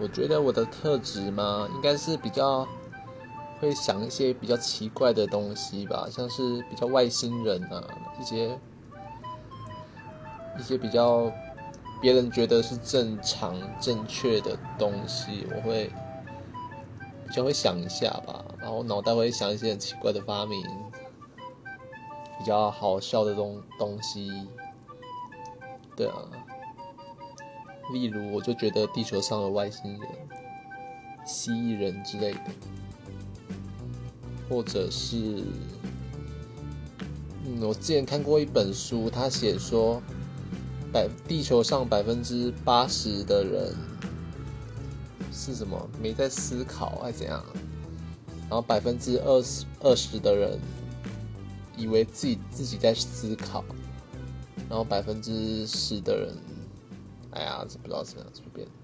我觉得我的特质嘛，应该是比较会想一些比较奇怪的东西吧，像是比较外星人啊，一些一些比较别人觉得是正常正确的东西，我会比较会想一下吧，然后脑袋会想一些很奇怪的发明，比较好笑的东东西，对啊。例如，我就觉得地球上的外星人、蜥蜴人之类的，或者是，嗯，我之前看过一本书，他写说，百地球上百分之八十的人是什么？没在思考还是怎样？然后百分之二十二十的人以为自己自己在思考，然后百分之十的人。Naja, also Blasen wir das probieren.